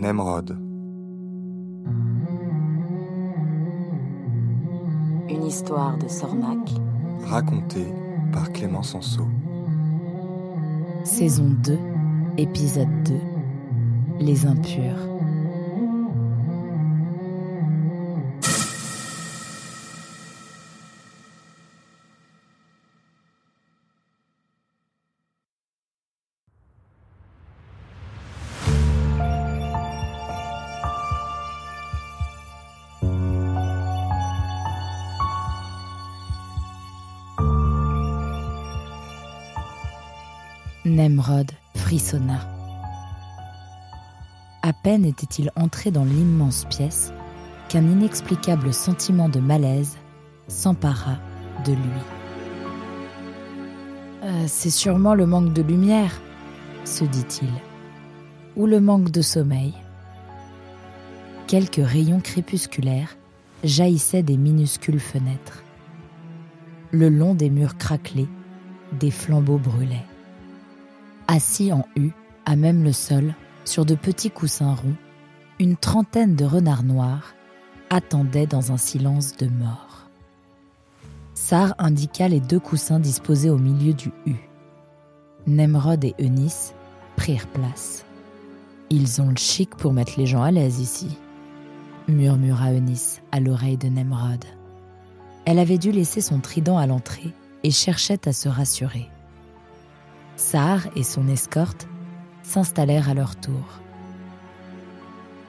Nemrod. Une histoire de Sornac. Racontée par Clément Sanso. Saison 2, épisode 2. Les impurs. Nemrod frissonna. À peine était-il entré dans l'immense pièce qu'un inexplicable sentiment de malaise s'empara de lui. Euh, c'est sûrement le manque de lumière, se dit-il, ou le manque de sommeil. Quelques rayons crépusculaires jaillissaient des minuscules fenêtres. Le long des murs craquelés, des flambeaux brûlaient. Assis en U, à même le sol, sur de petits coussins ronds, une trentaine de renards noirs attendaient dans un silence de mort. Sar indiqua les deux coussins disposés au milieu du U. Nemrod et Eunice prirent place. Ils ont le chic pour mettre les gens à l'aise ici, murmura Eunice à l'oreille de Nemrod. Elle avait dû laisser son trident à l'entrée et cherchait à se rassurer. Sar et son escorte s'installèrent à leur tour.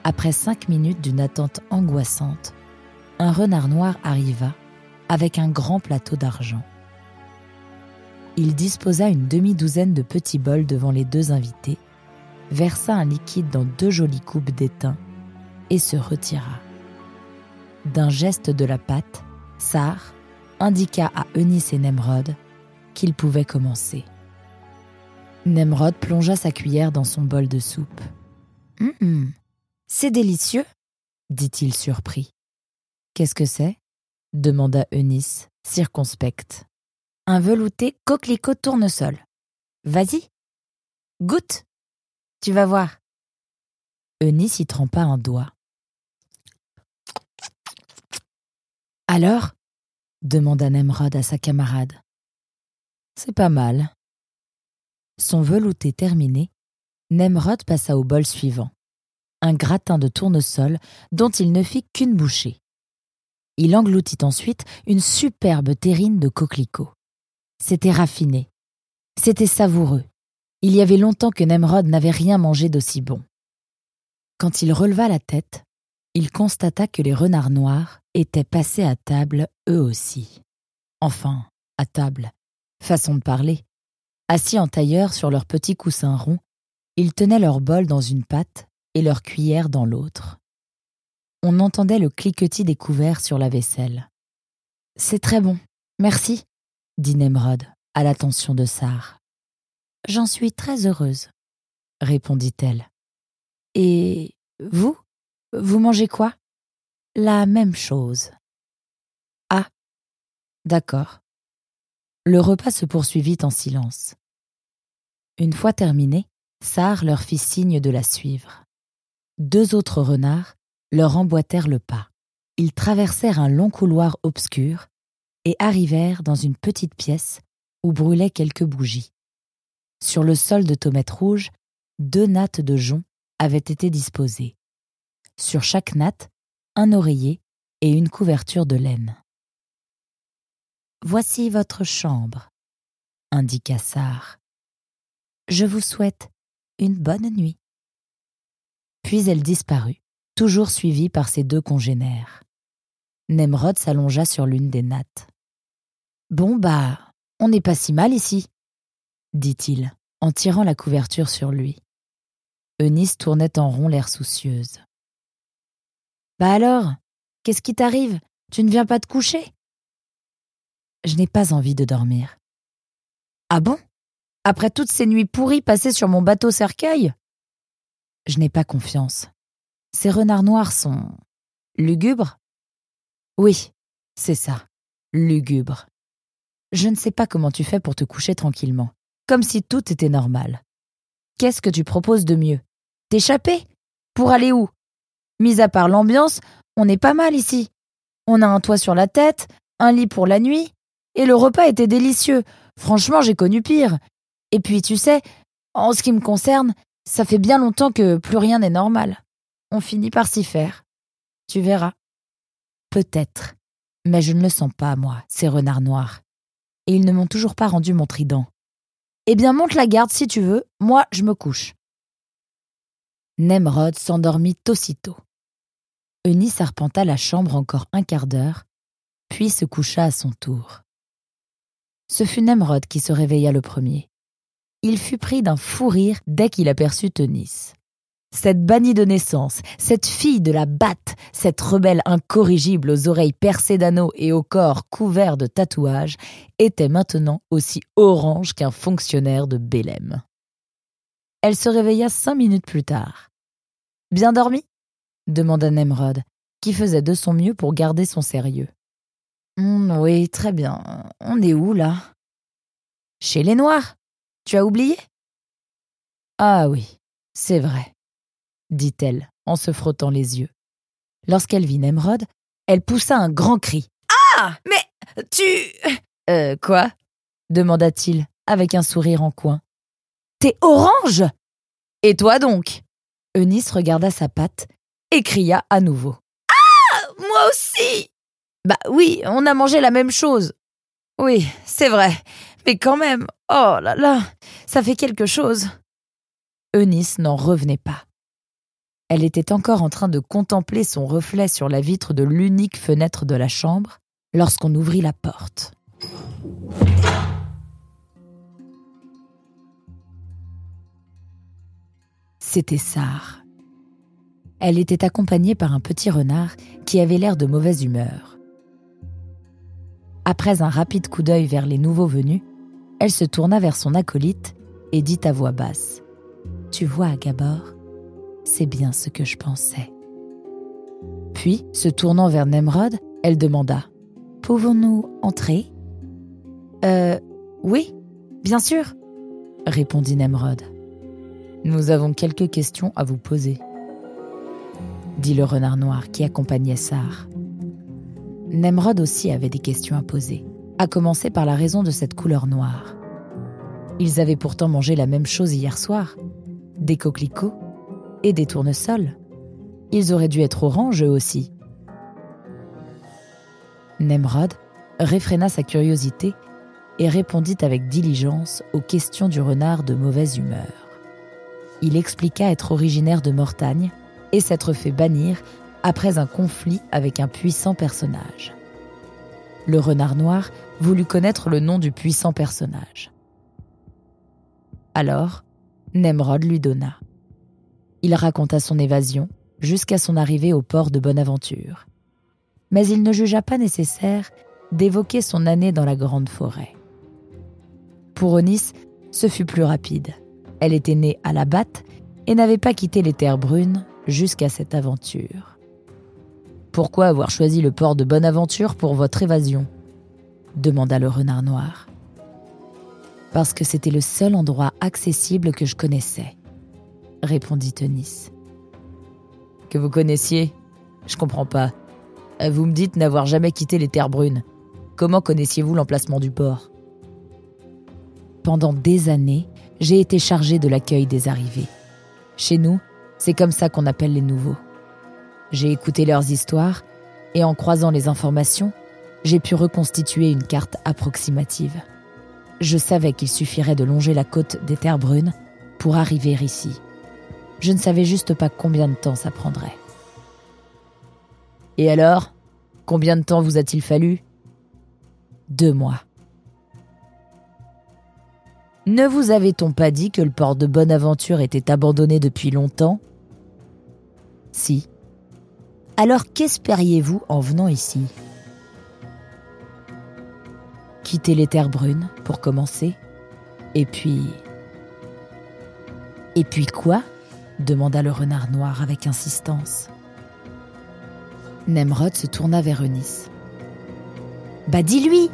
Après cinq minutes d'une attente angoissante, un renard noir arriva avec un grand plateau d'argent. Il disposa une demi-douzaine de petits bols devant les deux invités, versa un liquide dans deux jolies coupes d'étain et se retira. D'un geste de la patte, Sar indiqua à Eunice et Nemrod qu'ils pouvaient commencer. Nemrod plongea sa cuillère dans son bol de soupe. Hum, c'est délicieux, dit-il surpris. Qu'est-ce que c'est? demanda Eunice, circonspecte. Un velouté coquelicot tournesol. Vas-y, goûte, tu vas voir. Eunice y trempa un doigt. Alors? demanda Nemrod à sa camarade. C'est pas mal, son velouté terminé, Nemrod passa au bol suivant. Un gratin de tournesol dont il ne fit qu'une bouchée. Il engloutit ensuite une superbe terrine de coquelicots. C'était raffiné. C'était savoureux. Il y avait longtemps que Nemrod n'avait rien mangé d'aussi bon. Quand il releva la tête, il constata que les renards noirs étaient passés à table eux aussi. Enfin, à table. Façon de parler. Assis en tailleur sur leurs petits coussins ronds, ils tenaient leur bol dans une patte et leur cuillère dans l'autre. On entendait le cliquetis des couverts sur la vaisselle. C'est très bon, merci, dit Nemrod, à l'attention de Sar. J'en suis très heureuse, répondit-elle. Et vous Vous mangez quoi La même chose. Ah, d'accord. Le repas se poursuivit en silence. Une fois terminé, Sar leur fit signe de la suivre. Deux autres renards leur emboîtèrent le pas. Ils traversèrent un long couloir obscur et arrivèrent dans une petite pièce où brûlaient quelques bougies. Sur le sol de tomates rouges, deux nattes de jonc avaient été disposées. Sur chaque natte, un oreiller et une couverture de laine. Voici votre chambre, indiqua Sar. Je vous souhaite une bonne nuit. Puis elle disparut, toujours suivie par ses deux congénères. Nemrod s'allongea sur l'une des nattes. Bon, bah, on n'est pas si mal ici, dit-il, en tirant la couverture sur lui. Eunice tournait en rond l'air soucieuse. Bah alors, qu'est-ce qui t'arrive? Tu ne viens pas te coucher Je n'ai pas envie de dormir. Ah bon? Après toutes ces nuits pourries passées sur mon bateau cercueil Je n'ai pas confiance. Ces renards noirs sont. lugubres? Oui, c'est ça, lugubres. Je ne sais pas comment tu fais pour te coucher tranquillement, comme si tout était normal. Qu'est-ce que tu proposes de mieux? T'échapper? Pour aller où? Mis à part l'ambiance, on est pas mal ici. On a un toit sur la tête, un lit pour la nuit, et le repas était délicieux. Franchement, j'ai connu pire. Et puis, tu sais, en ce qui me concerne, ça fait bien longtemps que plus rien n'est normal. On finit par s'y faire. Tu verras. Peut-être. Mais je ne le sens pas, moi, ces renards noirs. Et ils ne m'ont toujours pas rendu mon trident. Eh bien, monte la garde si tu veux, moi je me couche. Nemrod s'endormit aussitôt. Eunice arpenta la chambre encore un quart d'heure, puis se coucha à son tour. Ce fut Nemrod qui se réveilla le premier. Il fut pris d'un fou rire dès qu'il aperçut Eunice. Cette bannie de naissance, cette fille de la batte, cette rebelle incorrigible aux oreilles percées d'anneaux et au corps couvert de tatouages, était maintenant aussi orange qu'un fonctionnaire de Bélem. Elle se réveilla cinq minutes plus tard. Bien dormi? demanda Nemrod, qui faisait de son mieux pour garder son sérieux. Hum, oui, très bien. On est où là? Chez les Noirs. Tu as oublié? Ah oui, c'est vrai dit-elle en se frottant les yeux. Lorsqu'elle vit Nemrod, elle poussa un grand cri. Ah Mais tu. Euh, quoi? demanda-t-il avec un sourire en coin. T'es orange Et toi donc? Eunice regarda sa patte et cria à nouveau. Ah Moi aussi Bah oui, on a mangé la même chose. Oui, c'est vrai. Mais quand même, oh là là, ça fait quelque chose. Eunice n'en revenait pas. Elle était encore en train de contempler son reflet sur la vitre de l'unique fenêtre de la chambre lorsqu'on ouvrit la porte. C'était Sar. Elle était accompagnée par un petit renard qui avait l'air de mauvaise humeur. Après un rapide coup d'œil vers les nouveaux venus, elle se tourna vers son acolyte et dit à voix basse Tu vois, Gabor, c'est bien ce que je pensais. Puis, se tournant vers Nemrod, elle demanda Pouvons-nous entrer Euh, oui, bien sûr, répondit Nemrod. Nous avons quelques questions à vous poser, dit le renard noir qui accompagnait Sar. Nemrod aussi avait des questions à poser, à commencer par la raison de cette couleur noire. Ils avaient pourtant mangé la même chose hier soir des coquelicots et des tournesols. Ils auraient dû être oranges eux aussi. Nemrod réfréna sa curiosité et répondit avec diligence aux questions du renard de mauvaise humeur. Il expliqua être originaire de Mortagne et s'être fait bannir après un conflit avec un puissant personnage. Le renard noir voulut connaître le nom du puissant personnage. Alors, Nemrod lui donna. Il raconta son évasion jusqu'à son arrivée au port de Bonaventure. Mais il ne jugea pas nécessaire d'évoquer son année dans la grande forêt. Pour Onis, ce fut plus rapide. Elle était née à la batte et n'avait pas quitté les terres brunes jusqu'à cette aventure. Pourquoi avoir choisi le port de Bonaventure pour votre évasion demanda le renard noir. Parce que c'était le seul endroit accessible que je connaissais répondit Eunice. Que vous connaissiez? Je comprends pas. Vous me dites n'avoir jamais quitté les terres brunes. Comment connaissiez-vous l'emplacement du port? Pendant des années, j'ai été chargée de l'accueil des arrivés. Chez nous, c'est comme ça qu'on appelle les nouveaux. J'ai écouté leurs histoires et en croisant les informations, j'ai pu reconstituer une carte approximative. Je savais qu'il suffirait de longer la côte des terres brunes pour arriver ici. Je ne savais juste pas combien de temps ça prendrait. Et alors Combien de temps vous a-t-il fallu? Deux mois. Ne vous avait-on pas dit que le port de Bonaventure était abandonné depuis longtemps? Si. Alors qu'espériez-vous en venant ici? Quitter les terres brunes, pour commencer? Et puis... Et puis quoi? demanda le renard noir avec insistance. Nemrod se tourna vers Eunice. Bah dis-lui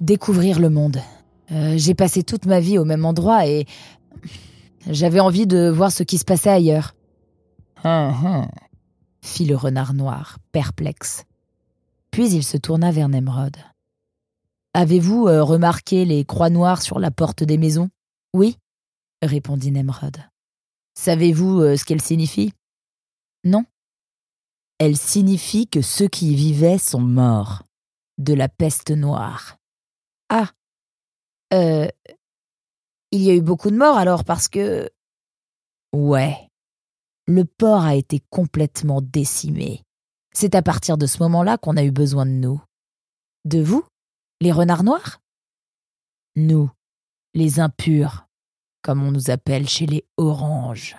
Découvrir le monde. Euh, j'ai passé toute ma vie au même endroit et j'avais envie de voir ce qui se passait ailleurs. Hum, fit le renard noir, perplexe. Puis il se tourna vers Nemrod. Avez-vous euh, remarqué les croix noires sur la porte des maisons? Oui, répondit Nemrod. Savez-vous euh, ce qu'elles signifient? Non. Elles signifient que ceux qui y vivaient sont morts, de la peste noire. Ah. Euh. Il y a eu beaucoup de morts alors parce que. Ouais. Le port a été complètement décimé. C'est à partir de ce moment-là qu'on a eu besoin de nous. De vous Les renards noirs? Nous, les impurs, comme on nous appelle chez les oranges.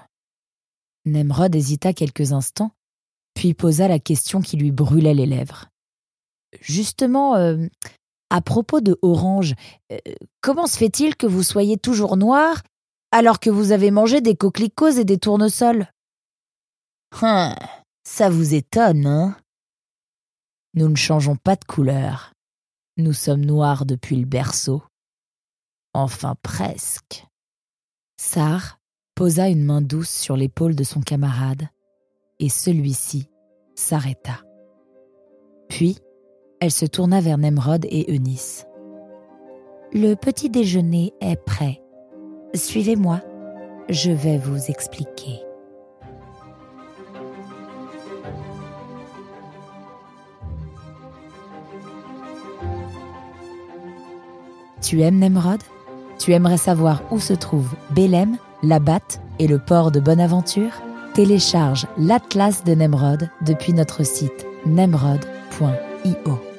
Nemrod hésita quelques instants, puis posa la question qui lui brûlait les lèvres. Justement, euh, à propos de orange, euh, comment se fait-il que vous soyez toujours noir alors que vous avez mangé des coquelicots et des tournesols? Hum, ça vous étonne, hein? Nous ne changeons pas de couleur. Nous sommes noirs depuis le berceau. Enfin presque. Sar posa une main douce sur l'épaule de son camarade, et celui-ci s'arrêta. Puis, elle se tourna vers Nemrod et Eunice. Le petit déjeuner est prêt. Suivez-moi, je vais vous expliquer. Tu aimes Nemrod? Tu aimerais savoir où se trouvent Bélem, Labat et le port de Bonaventure? Télécharge l'Atlas de Nemrod depuis notre site nemrod.io.